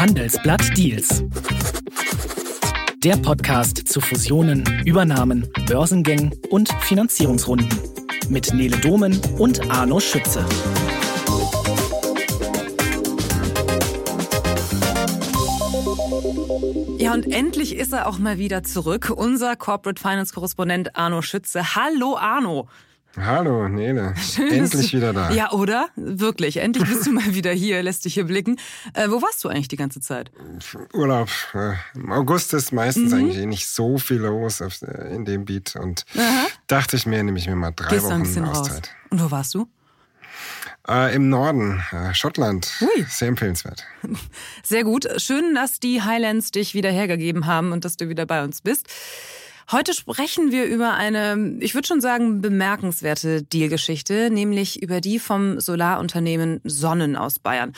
Handelsblatt Deals. Der Podcast zu Fusionen, Übernahmen, Börsengängen und Finanzierungsrunden. Mit Nele Domen und Arno Schütze. Ja, und endlich ist er auch mal wieder zurück. Unser Corporate Finance Korrespondent Arno Schütze. Hallo Arno. Hallo, Nele. Schön, endlich wieder da. Ja, oder? Wirklich. Endlich bist du mal wieder hier, lässt dich hier blicken. Äh, wo warst du eigentlich die ganze Zeit? Urlaub. Äh, Im August ist meistens mhm. eigentlich eh nicht so viel los auf, äh, in dem Beat. Und Aha. dachte ich mir, nehme ich mir mal drei Gehst Wochen ein Auszeit. Raus. Und wo warst du? Äh, Im Norden, äh, Schottland. Ui. Sehr empfehlenswert. Sehr gut. Schön, dass die Highlands dich wieder hergegeben haben und dass du wieder bei uns bist. Heute sprechen wir über eine, ich würde schon sagen, bemerkenswerte Dealgeschichte, nämlich über die vom Solarunternehmen Sonnen aus Bayern.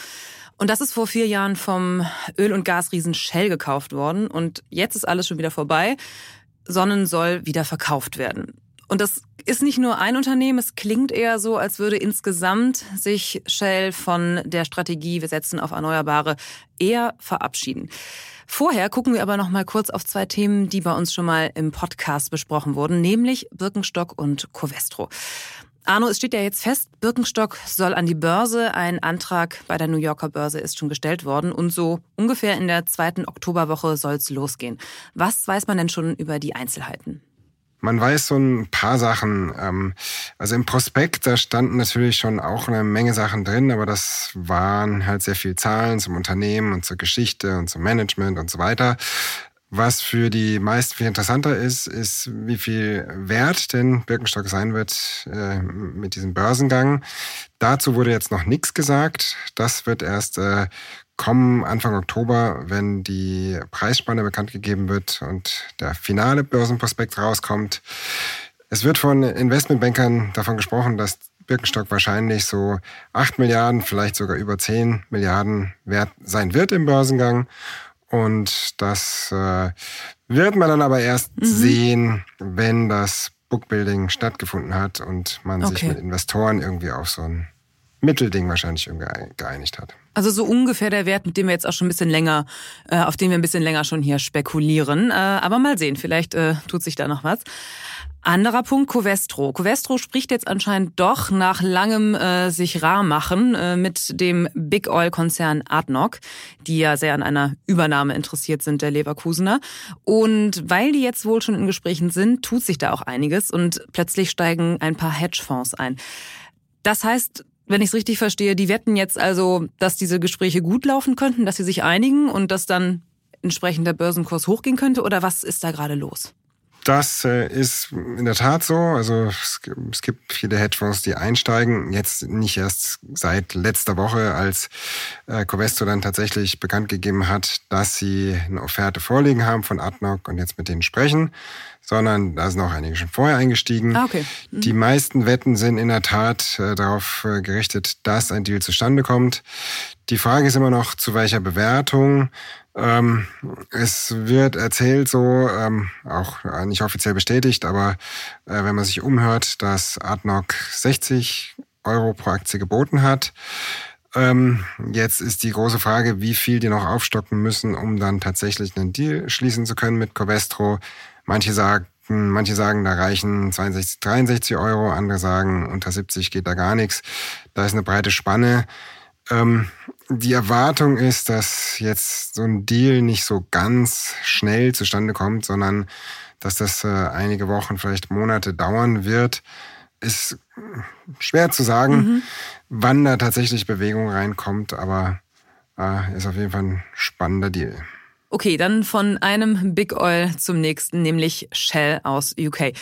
Und das ist vor vier Jahren vom Öl- und Gasriesen Shell gekauft worden. Und jetzt ist alles schon wieder vorbei. Sonnen soll wieder verkauft werden. Und das ist nicht nur ein Unternehmen, es klingt eher so, als würde insgesamt sich Shell von der Strategie, wir setzen auf Erneuerbare, eher verabschieden. Vorher gucken wir aber noch mal kurz auf zwei Themen, die bei uns schon mal im Podcast besprochen wurden, nämlich Birkenstock und Covestro. Arno, es steht ja jetzt fest, Birkenstock soll an die Börse. Ein Antrag bei der New Yorker Börse ist schon gestellt worden und so ungefähr in der zweiten Oktoberwoche soll es losgehen. Was weiß man denn schon über die Einzelheiten? Man weiß so ein paar Sachen. Ähm, also im Prospekt, da standen natürlich schon auch eine Menge Sachen drin, aber das waren halt sehr viel Zahlen zum Unternehmen und zur Geschichte und zum Management und so weiter. Was für die meisten viel interessanter ist, ist, wie viel Wert denn Birkenstock sein wird äh, mit diesem Börsengang. Dazu wurde jetzt noch nichts gesagt. Das wird erst äh, kommen Anfang Oktober, wenn die Preisspanne bekannt gegeben wird und der finale Börsenprospekt rauskommt. Es wird von Investmentbankern davon gesprochen, dass Birkenstock wahrscheinlich so 8 Milliarden, vielleicht sogar über 10 Milliarden wert sein wird im Börsengang. Und das äh, wird man dann aber erst mhm. sehen, wenn das Bookbuilding stattgefunden hat und man okay. sich mit Investoren irgendwie auf so ein Mittelding wahrscheinlich geeinigt hat. Also so ungefähr der Wert, mit dem wir jetzt auch schon ein bisschen länger, äh, auf den wir ein bisschen länger schon hier spekulieren. Äh, aber mal sehen, vielleicht äh, tut sich da noch was. Anderer Punkt, Covestro. Covestro spricht jetzt anscheinend doch nach langem äh, sich rar machen äh, mit dem Big Oil Konzern Adnoc, die ja sehr an einer Übernahme interessiert sind, der Leverkusener. Und weil die jetzt wohl schon in Gesprächen sind, tut sich da auch einiges und plötzlich steigen ein paar Hedgefonds ein. Das heißt, wenn ich es richtig verstehe, die wetten jetzt also, dass diese Gespräche gut laufen könnten, dass sie sich einigen und dass dann entsprechend der Börsenkurs hochgehen könnte? Oder was ist da gerade los? Das äh, ist in der Tat so. Also es gibt viele Hedgefonds, die einsteigen. Jetzt nicht erst seit letzter Woche, als äh, Covesto dann tatsächlich bekannt gegeben hat, dass sie eine Offerte vorliegen haben von Adnoc und jetzt mit denen sprechen, sondern da sind auch einige schon vorher eingestiegen. Ah, okay. Mhm. Die meisten Wetten sind in der Tat äh, darauf gerichtet, dass ein Deal zustande kommt. Die Frage ist immer noch, zu welcher Bewertung. Ähm, es wird erzählt so, ähm, auch nicht offiziell bestätigt, aber äh, wenn man sich umhört, dass Adnoc 60 Euro pro Aktie geboten hat. Ähm, jetzt ist die große Frage, wie viel die noch aufstocken müssen, um dann tatsächlich einen Deal schließen zu können mit Covestro. Manche sagen, Manche sagen, da reichen 62, 63 Euro, andere sagen, unter 70 geht da gar nichts. Da ist eine breite Spanne. Ähm, die Erwartung ist, dass jetzt so ein Deal nicht so ganz schnell zustande kommt, sondern dass das äh, einige Wochen, vielleicht Monate dauern wird. Ist schwer zu sagen, mhm. wann da tatsächlich Bewegung reinkommt, aber äh, ist auf jeden Fall ein spannender Deal. Okay, dann von einem Big Oil zum nächsten, nämlich Shell aus UK.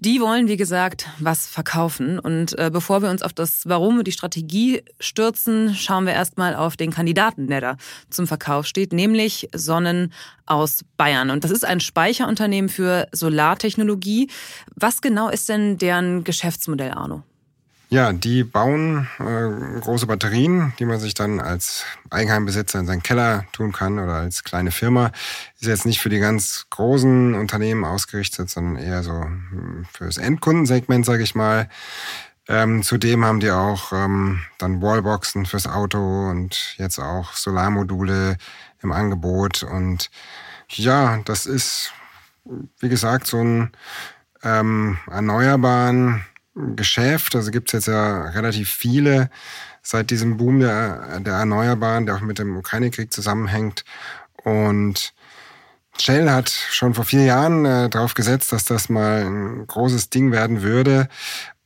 Die wollen, wie gesagt, was verkaufen. Und äh, bevor wir uns auf das Warum und die Strategie stürzen, schauen wir erstmal auf den Kandidaten, der da zum Verkauf steht, nämlich Sonnen aus Bayern. Und das ist ein Speicherunternehmen für Solartechnologie. Was genau ist denn deren Geschäftsmodell, Arno? Ja, die bauen äh, große Batterien, die man sich dann als Eigenheimbesitzer in seinen Keller tun kann oder als kleine Firma. Ist jetzt nicht für die ganz großen Unternehmen ausgerichtet, sondern eher so hm, fürs Endkundensegment, sage ich mal. Ähm, zudem haben die auch ähm, dann Wallboxen fürs Auto und jetzt auch Solarmodule im Angebot. Und ja, das ist, wie gesagt, so ein ähm, erneuerbaren Geschäft. Also gibt es jetzt ja relativ viele seit diesem Boom der, der Erneuerbaren, der auch mit dem Ukraine-Krieg zusammenhängt. Und Shell hat schon vor vier Jahren äh, darauf gesetzt, dass das mal ein großes Ding werden würde.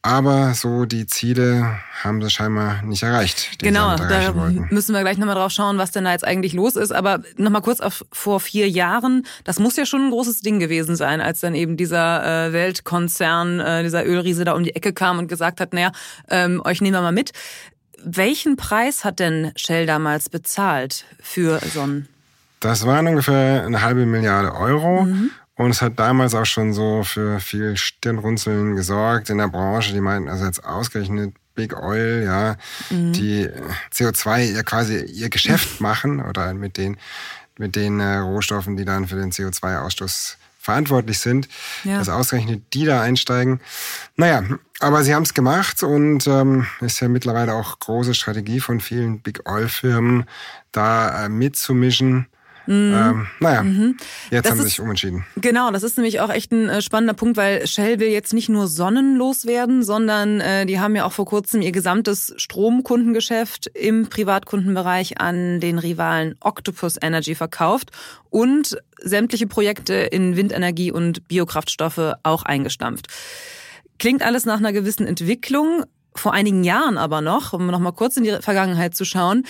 Aber so die Ziele haben sie scheinbar nicht erreicht. Genau, da müssen wir gleich nochmal drauf schauen, was denn da jetzt eigentlich los ist. Aber nochmal kurz auf vor vier Jahren, das muss ja schon ein großes Ding gewesen sein, als dann eben dieser äh, Weltkonzern, äh, dieser Ölriese da um die Ecke kam und gesagt hat, naja, ähm, euch nehmen wir mal mit. Welchen Preis hat denn Shell damals bezahlt für so ein das waren ungefähr eine halbe Milliarde Euro. Mhm. Und es hat damals auch schon so für viel Stirnrunzeln gesorgt in der Branche. Die meinten, also jetzt ausgerechnet Big Oil, ja, mhm. die CO2 ja quasi ihr Geschäft machen oder mit den, mit den äh, Rohstoffen, die dann für den CO2-Ausstoß verantwortlich sind, ja. dass ausgerechnet die da einsteigen. Naja, aber sie haben es gemacht und ähm, ist ja mittlerweile auch große Strategie von vielen Big Oil-Firmen, da äh, mitzumischen Mhm. Ähm, naja, mhm. jetzt das haben sie sich umentschieden. Genau, das ist nämlich auch echt ein äh, spannender Punkt, weil Shell will jetzt nicht nur sonnenlos werden, sondern äh, die haben ja auch vor kurzem ihr gesamtes Stromkundengeschäft im Privatkundenbereich an den Rivalen Octopus Energy verkauft und sämtliche Projekte in Windenergie und Biokraftstoffe auch eingestampft. Klingt alles nach einer gewissen Entwicklung. Vor einigen Jahren aber noch, um noch mal kurz in die Vergangenheit zu schauen,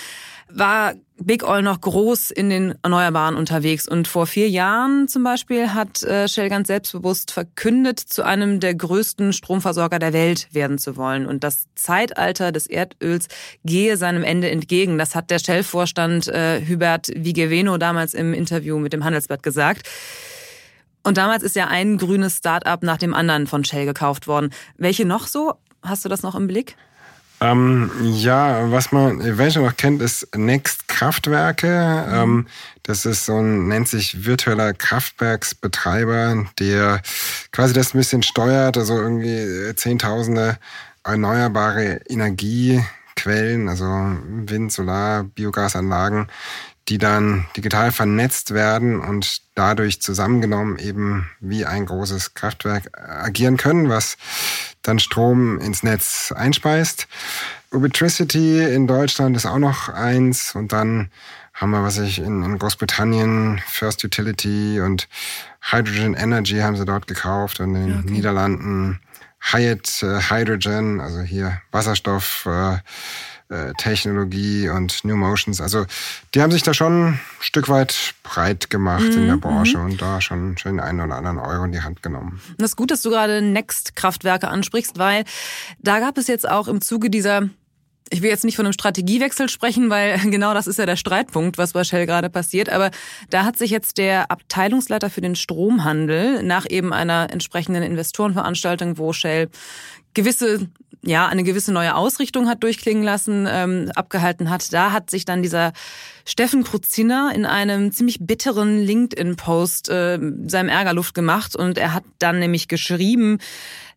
war Big Oil noch groß in den Erneuerbaren unterwegs. Und vor vier Jahren zum Beispiel hat äh, Shell ganz selbstbewusst verkündet, zu einem der größten Stromversorger der Welt werden zu wollen. Und das Zeitalter des Erdöls gehe seinem Ende entgegen. Das hat der Shell-Vorstand äh, Hubert Vigeveno damals im Interview mit dem Handelsblatt gesagt. Und damals ist ja ein grünes Start-up nach dem anderen von Shell gekauft worden. Welche noch so? Hast du das noch im Blick? Ähm, ja, was man eventuell noch kennt, ist Next Kraftwerke. Mhm. Ähm, das ist so ein, nennt sich virtueller Kraftwerksbetreiber, der quasi das ein bisschen steuert, also irgendwie Zehntausende erneuerbare Energiequellen, also Wind, Solar, Biogasanlagen, die dann digital vernetzt werden und dadurch zusammengenommen eben wie ein großes Kraftwerk agieren können, was dann Strom ins Netz einspeist. Ubitricity in Deutschland ist auch noch eins und dann haben wir, was ich in, in Großbritannien, First Utility und Hydrogen Energy haben sie dort gekauft und in den okay. Niederlanden Hyatt äh, Hydrogen, also hier Wasserstoff, äh, äh, Technologie und New Motions. Also die haben sich da schon ein Stück weit breit gemacht mhm. in der mhm, Branche mhm. und da schon, schon den einen oder anderen Euro in die Hand genommen. Das ist gut, dass du gerade Next-Kraftwerke ansprichst, weil da gab es jetzt auch im Zuge dieser ich will jetzt nicht von einem Strategiewechsel sprechen, weil genau das ist ja der Streitpunkt, was bei Shell gerade passiert. Aber da hat sich jetzt der Abteilungsleiter für den Stromhandel nach eben einer entsprechenden Investorenveranstaltung, wo Shell gewisse ja eine gewisse neue Ausrichtung hat durchklingen lassen, ähm, abgehalten hat. Da hat sich dann dieser Steffen Kruziner in einem ziemlich bitteren LinkedIn-Post äh, seinem Ärger Luft gemacht und er hat dann nämlich geschrieben,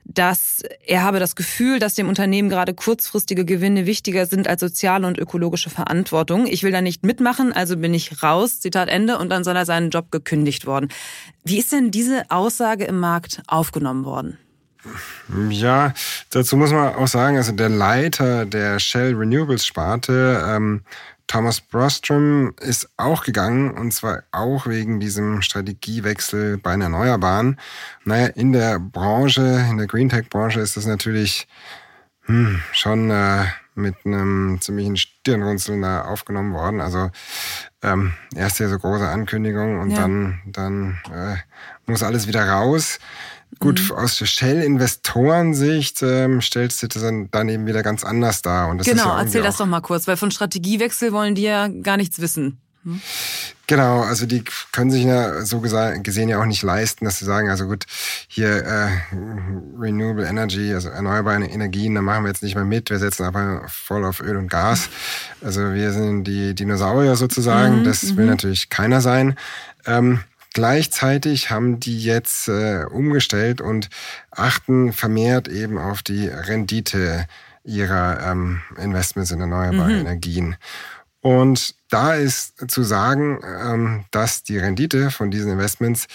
dass er habe das Gefühl, dass dem Unternehmen gerade kurzfristige Gewinne wichtiger sind als soziale und ökologische Verantwortung. Ich will da nicht mitmachen, also bin ich raus. Zitat Ende. Und dann soll er seinen Job gekündigt worden. Wie ist denn diese Aussage im Markt aufgenommen worden? Ja, dazu muss man auch sagen, also der Leiter der Shell Renewables Sparte, ähm, Thomas Brostrom, ist auch gegangen und zwar auch wegen diesem Strategiewechsel bei den Erneuerbaren. Naja, in der Branche, in der Green Tech Branche ist das natürlich hm, schon äh, mit einem ziemlichen Stirnrunzeln da aufgenommen worden. Also ähm, erst hier so große Ankündigung und ja. dann, dann äh, muss alles wieder raus. Gut, mhm. aus der Shell-Investorensicht ähm, stellst du das dann, dann eben wieder ganz anders dar. Und das genau, ja erzähl das doch mal kurz, weil von Strategiewechsel wollen die ja gar nichts wissen. Hm? Genau, also die können sich ja so gesehen ja auch nicht leisten, dass sie sagen, also gut, hier äh, Renewable Energy, also erneuerbare Energien, da machen wir jetzt nicht mehr mit, wir setzen aber voll auf Öl und Gas. Also wir sind die Dinosaurier sozusagen, mhm, das will mhm. natürlich keiner sein. Ähm, Gleichzeitig haben die jetzt äh, umgestellt und achten vermehrt eben auf die Rendite ihrer ähm, Investments in erneuerbare mhm. Energien. Und da ist zu sagen, ähm, dass die Rendite von diesen Investments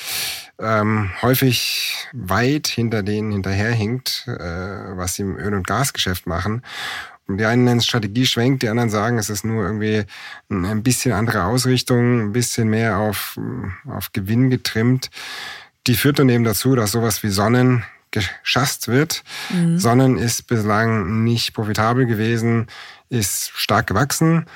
ähm, häufig weit hinter denen hinterherhinkt, äh, was sie im Öl- und Gasgeschäft machen. Die einen nennen es Strategieschwenk, die anderen sagen, es ist nur irgendwie ein bisschen andere Ausrichtung, ein bisschen mehr auf, auf Gewinn getrimmt. Die führt dann eben dazu, dass sowas wie Sonnen geschasst wird. Mhm. Sonnen ist bislang nicht profitabel gewesen, ist stark gewachsen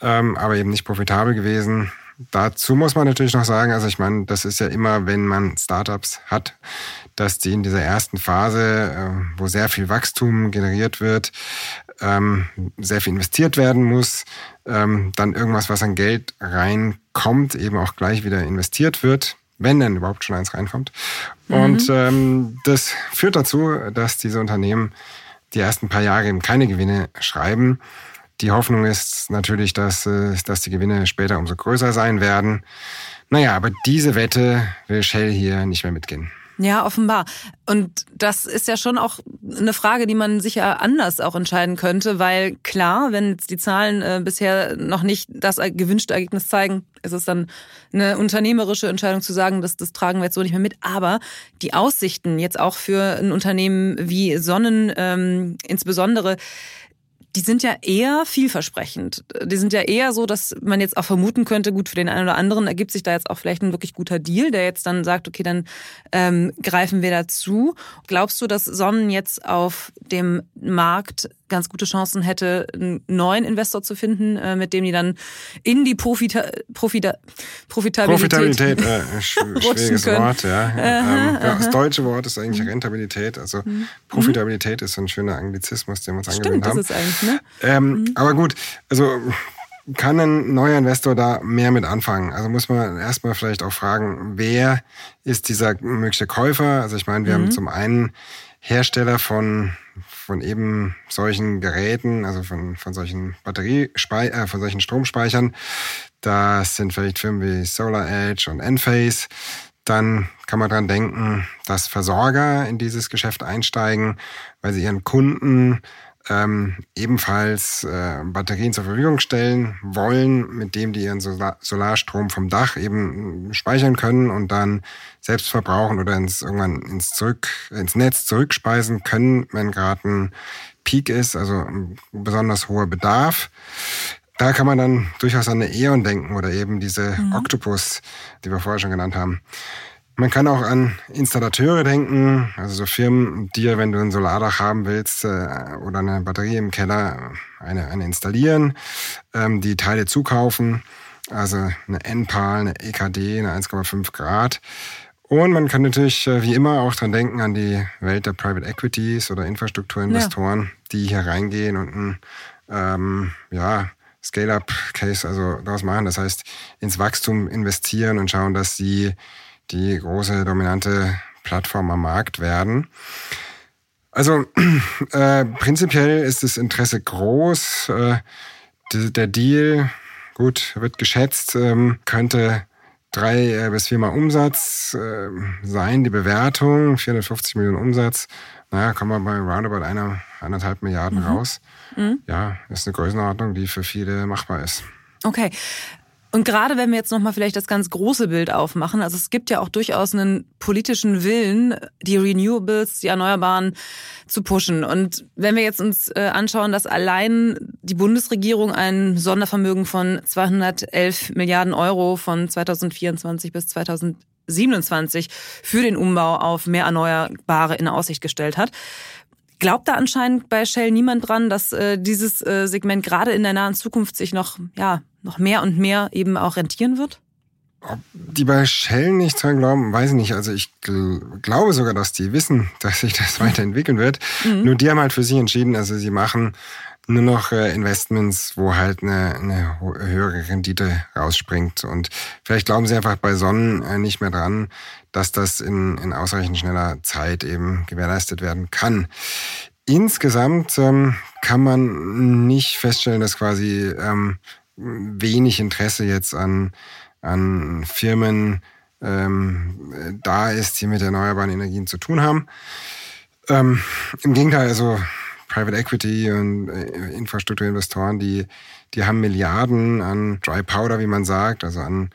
ähm, aber eben nicht profitabel gewesen. Dazu muss man natürlich noch sagen, also ich meine, das ist ja immer, wenn man Startups hat, dass die in dieser ersten Phase, äh, wo sehr viel Wachstum generiert wird, ähm, sehr viel investiert werden muss, ähm, dann irgendwas, was an Geld reinkommt, eben auch gleich wieder investiert wird, wenn denn überhaupt schon eins reinkommt. Mhm. Und ähm, das führt dazu, dass diese Unternehmen die ersten paar Jahre eben keine Gewinne schreiben die Hoffnung ist natürlich, dass, äh, dass die Gewinne später umso größer sein werden. Naja, aber diese Wette will Shell hier nicht mehr mitgehen. Ja, offenbar. Und das ist ja schon auch eine Frage, die man sicher anders auch entscheiden könnte, weil klar, wenn jetzt die Zahlen äh, bisher noch nicht das gewünschte Ergebnis zeigen, ist es dann eine unternehmerische Entscheidung zu sagen, dass das tragen wir jetzt so nicht mehr mit. Aber die Aussichten jetzt auch für ein Unternehmen wie Sonnen ähm, insbesondere, die sind ja eher vielversprechend. Die sind ja eher so, dass man jetzt auch vermuten könnte, gut, für den einen oder anderen ergibt sich da jetzt auch vielleicht ein wirklich guter Deal, der jetzt dann sagt, okay, dann ähm, greifen wir dazu. Glaubst du, dass Sonnen jetzt auf dem Markt ganz gute Chancen hätte, einen neuen Investor zu finden, äh, mit dem die dann in die Profita Profita Profitabilität, Profitabilität äh, sch schwieriges können. Wort, ja. Aha, ähm, ja. Das deutsche Wort ist eigentlich mhm. Rentabilität. Also mhm. Profitabilität ist so ein schöner Anglizismus, den wir uns angewöhnt haben. Das ist eigentlich, ne? Ähm, mhm. Aber gut, also kann ein neuer Investor da mehr mit anfangen? Also muss man erstmal vielleicht auch fragen, wer ist dieser mögliche Käufer? Also ich meine, wir haben mhm. zum einen Hersteller von von eben solchen Geräten, also von, von solchen Batteriespei äh, von solchen Stromspeichern. Das sind vielleicht Firmen wie Solar Edge und Enphase. Dann kann man dran denken, dass Versorger in dieses Geschäft einsteigen, weil sie ihren Kunden ähm, ebenfalls äh, Batterien zur Verfügung stellen wollen, mit dem die ihren Solar Solarstrom vom Dach eben speichern können und dann selbst verbrauchen oder ins, irgendwann ins, zurück, ins Netz zurückspeisen können, wenn gerade ein Peak ist, also ein besonders hoher Bedarf. Da kann man dann durchaus an eine E.ON denken oder eben diese mhm. Octopus, die wir vorher schon genannt haben. Man kann auch an Installateure denken, also so Firmen, die, wenn du ein Solardach haben willst äh, oder eine Batterie im Keller, eine, eine installieren, ähm, die Teile zukaufen, also eine NPAL, eine EKD, eine 1,5 Grad. Und man kann natürlich äh, wie immer auch dran denken an die Welt der Private Equities oder Infrastrukturinvestoren, ja. die hier reingehen und ein ähm, ja, Scale-up-Case also daraus machen. Das heißt, ins Wachstum investieren und schauen, dass sie die große dominante Plattform am Markt werden. Also äh, prinzipiell ist das Interesse groß. Äh, der Deal, gut, wird geschätzt, ähm, könnte drei äh, bis viermal Umsatz äh, sein. Die Bewertung, 450 Millionen Umsatz. Naja, kommen wir bei roundabout einer, anderthalb Milliarden mhm. raus. Mhm. Ja, ist eine Größenordnung, die für viele machbar ist. Okay. Und gerade wenn wir jetzt nochmal vielleicht das ganz große Bild aufmachen, also es gibt ja auch durchaus einen politischen Willen, die Renewables, die Erneuerbaren zu pushen. Und wenn wir jetzt uns äh, anschauen, dass allein die Bundesregierung ein Sondervermögen von 211 Milliarden Euro von 2024 bis 2027 für den Umbau auf mehr Erneuerbare in Aussicht gestellt hat, Glaubt da anscheinend bei Shell niemand dran, dass äh, dieses äh, Segment gerade in der nahen Zukunft sich noch, ja, noch mehr und mehr eben auch rentieren wird? Ob die bei Shell nicht dran glauben, weiß ich nicht. Also ich gl glaube sogar, dass die wissen, dass sich das weiterentwickeln wird. Mhm. Nur die haben halt für sich entschieden, also sie machen nur noch äh, Investments, wo halt eine, eine höhere Rendite rausspringt. Und vielleicht glauben sie einfach bei Sonnen äh, nicht mehr dran, dass das in, in ausreichend schneller Zeit eben gewährleistet werden kann. Insgesamt ähm, kann man nicht feststellen, dass quasi ähm, wenig Interesse jetzt an, an Firmen ähm, da ist, die mit erneuerbaren Energien zu tun haben. Ähm, Im Gegenteil, also Private Equity und äh, Infrastrukturinvestoren, die, die haben Milliarden an Dry Powder, wie man sagt, also an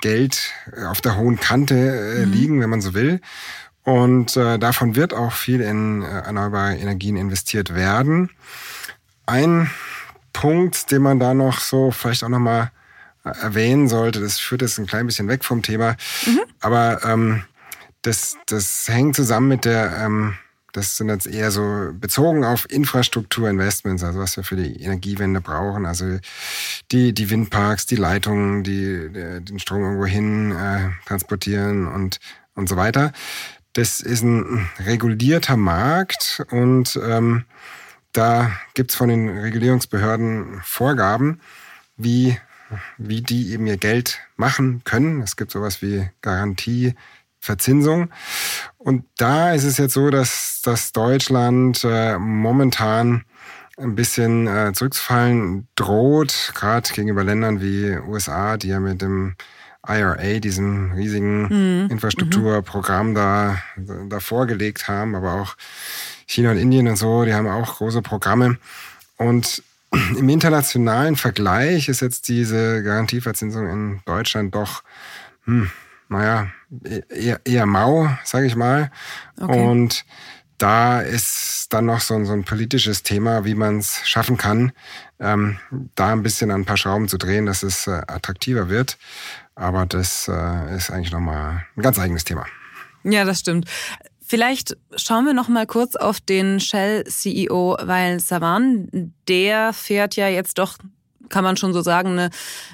Geld auf der hohen Kante äh, mhm. liegen, wenn man so will. Und äh, davon wird auch viel in äh, erneuerbare Energien investiert werden. Ein Punkt, den man da noch so vielleicht auch nochmal äh, erwähnen sollte, das führt jetzt ein klein bisschen weg vom Thema, mhm. aber ähm, das, das hängt zusammen mit der, ähm, das sind jetzt eher so bezogen auf Infrastrukturinvestments, also was wir für die Energiewende brauchen, also die, die Windparks, die Leitungen, die, die den Strom irgendwo hin äh, transportieren und, und so weiter. Das ist ein regulierter Markt und ähm, da gibt's von den Regulierungsbehörden Vorgaben, wie, wie die eben ihr Geld machen können. Es gibt sowas wie Garantie, Verzinsung. Und da ist es jetzt so, dass, dass Deutschland äh, momentan ein bisschen äh, zurückzufallen droht, gerade gegenüber Ländern wie USA, die ja mit dem IRA, diesem riesigen mhm. Infrastrukturprogramm da, da vorgelegt haben, aber auch China und Indien und so, die haben auch große Programme. Und im internationalen Vergleich ist jetzt diese Garantieverzinsung in Deutschland doch, hm, naja, eher, eher mau, sage ich mal. Okay. Und da ist dann noch so, so ein politisches Thema, wie man es schaffen kann, ähm, da ein bisschen an ein paar Schrauben zu drehen, dass es äh, attraktiver wird. Aber das äh, ist eigentlich nochmal ein ganz eigenes Thema. Ja, das stimmt. Vielleicht schauen wir noch mal kurz auf den Shell CEO Weil Savan. Der fährt ja jetzt doch kann man schon so sagen, eine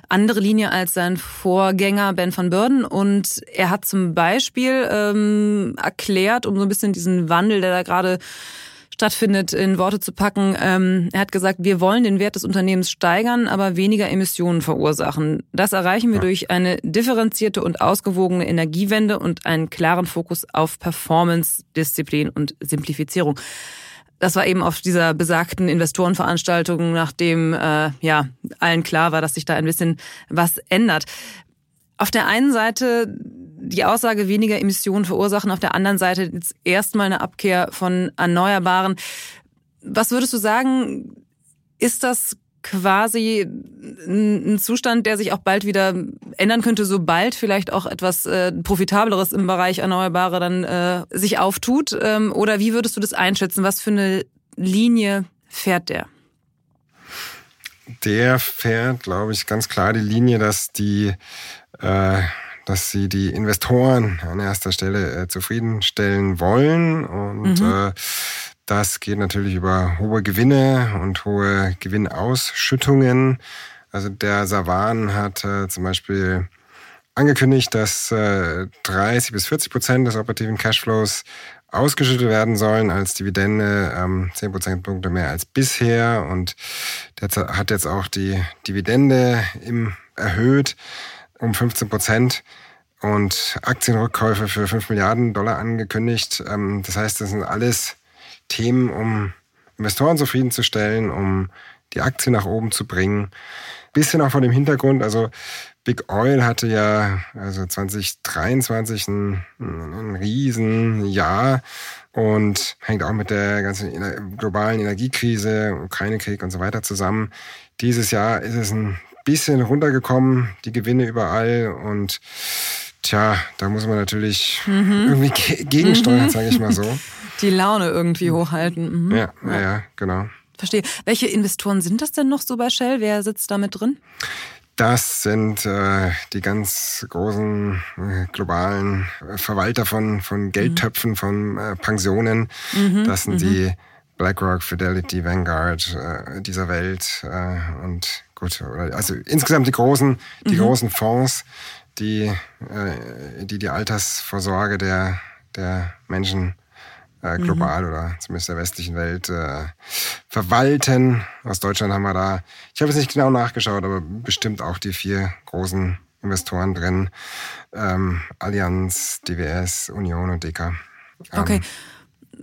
andere Linie als sein Vorgänger Ben van Burden. Und er hat zum Beispiel ähm, erklärt, um so ein bisschen diesen Wandel, der da gerade stattfindet, in Worte zu packen. Ähm, er hat gesagt, wir wollen den Wert des Unternehmens steigern, aber weniger Emissionen verursachen. Das erreichen wir ja. durch eine differenzierte und ausgewogene Energiewende und einen klaren Fokus auf Performance, Disziplin und Simplifizierung. Das war eben auf dieser besagten Investorenveranstaltung, nachdem äh, ja allen klar war, dass sich da ein bisschen was ändert. Auf der einen Seite die Aussage, weniger Emissionen verursachen, auf der anderen Seite jetzt erstmal eine Abkehr von Erneuerbaren. Was würdest du sagen, ist das quasi ein Zustand, der sich auch bald wieder ändern könnte, sobald vielleicht auch etwas äh, profitableres im Bereich Erneuerbare dann äh, sich auftut? Ähm, oder wie würdest du das einschätzen? Was für eine Linie fährt der? Der fährt, glaube ich, ganz klar die Linie, dass die äh, dass sie die Investoren an erster Stelle äh, zufriedenstellen wollen und mhm. äh, das geht natürlich über hohe Gewinne und hohe Gewinnausschüttungen. Also der Savan hat äh, zum Beispiel angekündigt, dass äh, 30 bis 40 Prozent des operativen Cashflows ausgeschüttet werden sollen als Dividende, ähm, 10 Prozentpunkte mehr als bisher. Und der hat jetzt auch die Dividende im, erhöht um 15 Prozent und Aktienrückkäufe für 5 Milliarden Dollar angekündigt. Ähm, das heißt, das sind alles Themen, um Investoren zufriedenzustellen, um die Aktie nach oben zu bringen. Bisschen auch vor dem Hintergrund, also Big Oil hatte ja also 2023 ein, ein Riesenjahr und hängt auch mit der ganzen globalen Energiekrise, Ukraine-Krieg und so weiter zusammen. Dieses Jahr ist es ein bisschen runtergekommen, die Gewinne überall und tja, da muss man natürlich mhm. irgendwie gegensteuern, mhm. sage ich mal so. Die Laune irgendwie hochhalten. Mhm. Ja, ja, ja, genau. Verstehe. Welche Investoren sind das denn noch so bei Shell? Wer sitzt da mit drin? Das sind äh, die ganz großen äh, globalen äh, Verwalter von, von Geldtöpfen, mhm. von äh, Pensionen. Mhm, das sind die mhm. BlackRock, Fidelity, Vanguard äh, dieser Welt äh, und gut, also insgesamt die großen, die mhm. großen Fonds, die, äh, die die Altersvorsorge der, der Menschen äh, mhm. global mhm. oder zumindest der westlichen Welt äh, verwalten. Aus Deutschland haben wir da, ich habe es nicht genau nachgeschaut, aber bestimmt auch die vier großen Investoren drin. Ähm, Allianz, DWS, Union und Deka. Ähm, okay.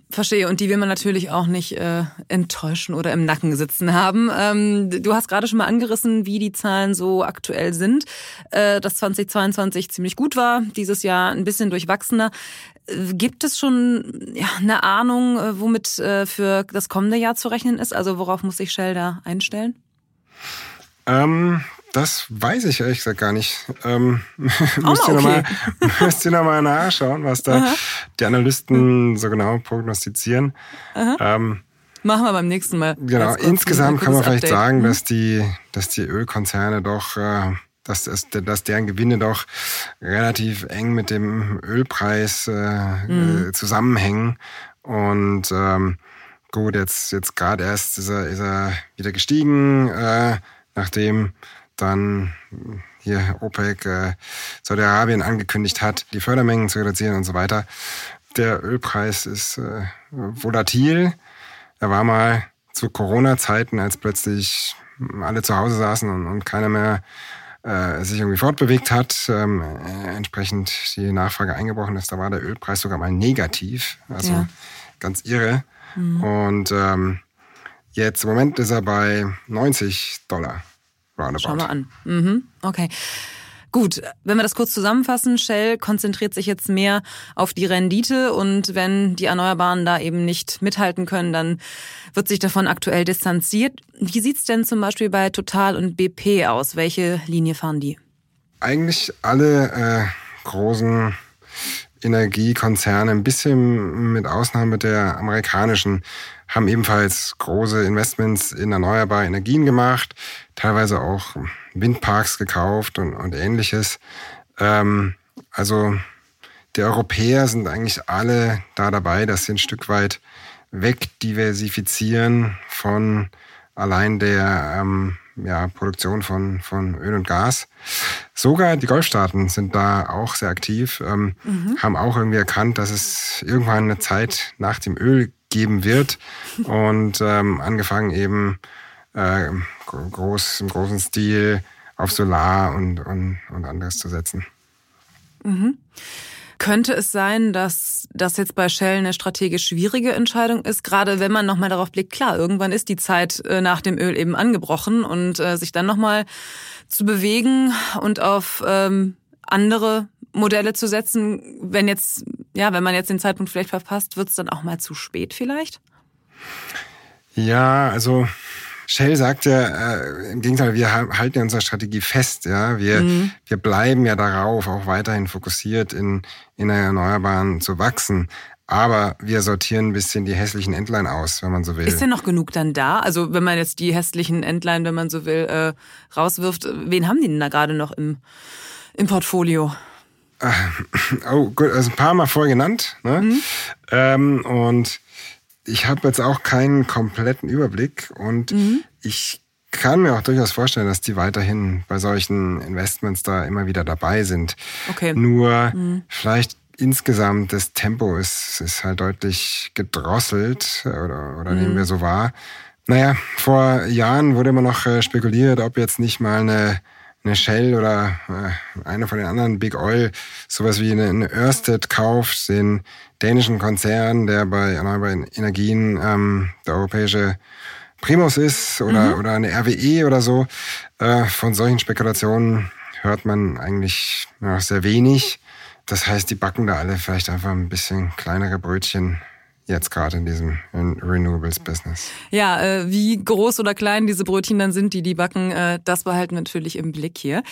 Verstehe. Und die will man natürlich auch nicht äh, enttäuschen oder im Nacken sitzen haben. Ähm, du hast gerade schon mal angerissen, wie die Zahlen so aktuell sind. Äh, dass 2022 ziemlich gut war, dieses Jahr ein bisschen durchwachsener. Äh, gibt es schon ja, eine Ahnung, äh, womit äh, für das kommende Jahr zu rechnen ist? Also worauf muss sich Shell da einstellen? Ähm, das weiß ich ehrlich gesagt gar nicht. Ähm, müsst, ihr okay. noch müsst ihr nochmal nachschauen, was da Aha. die Analysten so genau prognostizieren. Ähm, Machen wir beim nächsten Mal. Genau, insgesamt kann man vielleicht Update. sagen, mhm. dass die, dass die Ölkonzerne doch, äh, dass, dass deren Gewinne doch relativ eng mit dem Ölpreis äh, mhm. zusammenhängen. Und ähm, gut, jetzt, jetzt gerade erst ist er, ist er wieder gestiegen, äh, nachdem dann hier OPEC, äh, Saudi-Arabien angekündigt hat, die Fördermengen zu reduzieren und so weiter. Der Ölpreis ist äh, volatil. Er war mal zu Corona-Zeiten, als plötzlich alle zu Hause saßen und, und keiner mehr äh, sich irgendwie fortbewegt hat, ähm, äh, entsprechend die Nachfrage eingebrochen ist, da war der Ölpreis sogar mal negativ. Also ja. ganz irre. Mhm. Und ähm, jetzt im Moment ist er bei 90 Dollar. Roundabout. Schauen wir an. Mhm. Okay. Gut, wenn wir das kurz zusammenfassen, Shell konzentriert sich jetzt mehr auf die Rendite und wenn die Erneuerbaren da eben nicht mithalten können, dann wird sich davon aktuell distanziert. Wie sieht's denn zum Beispiel bei Total und BP aus? Welche Linie fahren die? Eigentlich alle äh, großen Energiekonzerne, ein bisschen mit Ausnahme der amerikanischen, haben ebenfalls große Investments in erneuerbare Energien gemacht, teilweise auch Windparks gekauft und, und ähnliches. Ähm, also die Europäer sind eigentlich alle da dabei, dass sie ein Stück weit wegdiversifizieren von allein der ähm, ja, Produktion von, von Öl und Gas. Sogar die Golfstaaten sind da auch sehr aktiv, ähm, mhm. haben auch irgendwie erkannt, dass es irgendwann eine Zeit nach dem Öl geben wird und ähm, angefangen eben äh, groß, im großen Stil auf Solar und, und, und anderes zu setzen. Mhm. Könnte es sein, dass das jetzt bei Shell eine strategisch schwierige Entscheidung ist, gerade wenn man nochmal darauf blickt, klar, irgendwann ist die Zeit äh, nach dem Öl eben angebrochen und äh, sich dann nochmal zu bewegen und auf ähm, andere Modelle zu setzen, wenn jetzt, ja, wenn man jetzt den Zeitpunkt vielleicht verpasst, wird es dann auch mal zu spät vielleicht? Ja, also Shell sagt ja, äh, im Gegenteil, wir halten ja unsere Strategie fest, ja. Wir, mhm. wir bleiben ja darauf, auch weiterhin fokussiert in, in der Erneuerbaren zu wachsen. Aber wir sortieren ein bisschen die hässlichen Endline aus, wenn man so will. Ist denn noch genug dann da? Also wenn man jetzt die hässlichen Endline, wenn man so will, äh, rauswirft, wen haben die denn da gerade noch im, im Portfolio? Äh, oh, gut, also ein paar Mal vorher genannt. Ne? Mhm. Ähm, und ich habe jetzt auch keinen kompletten Überblick und mhm. ich kann mir auch durchaus vorstellen, dass die weiterhin bei solchen Investments da immer wieder dabei sind. Okay. Nur mhm. vielleicht insgesamt das Tempo ist, ist halt deutlich gedrosselt oder, oder mhm. nehmen wir so wahr. Naja, vor Jahren wurde immer noch äh, spekuliert, ob jetzt nicht mal eine eine Shell oder äh, eine von den anderen Big Oil sowas wie eine, eine Ørsted kauft, den dänischen Konzern, der bei erneuerbaren Energien ähm, der europäische Primus ist oder, mhm. oder eine RWE oder so. Äh, von solchen Spekulationen hört man eigentlich noch sehr wenig. Das heißt, die backen da alle vielleicht einfach ein bisschen kleinere Brötchen jetzt gerade in diesem Renewables-Business. Ja, äh, wie groß oder klein diese Brötchen dann sind, die die backen, äh, das behalten wir natürlich im Blick hier.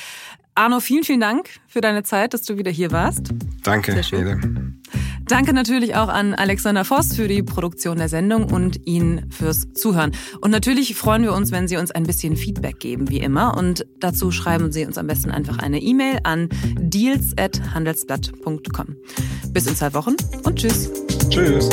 Arno, vielen, vielen Dank für deine Zeit, dass du wieder hier warst. Danke, Sehr schön. Danke natürlich auch an Alexander Voss für die Produktion der Sendung und Ihnen fürs Zuhören. Und natürlich freuen wir uns, wenn Sie uns ein bisschen Feedback geben, wie immer. Und dazu schreiben Sie uns am besten einfach eine E-Mail an deals.handelsblatt.com. Bis in zwei Wochen und tschüss. Tschüss.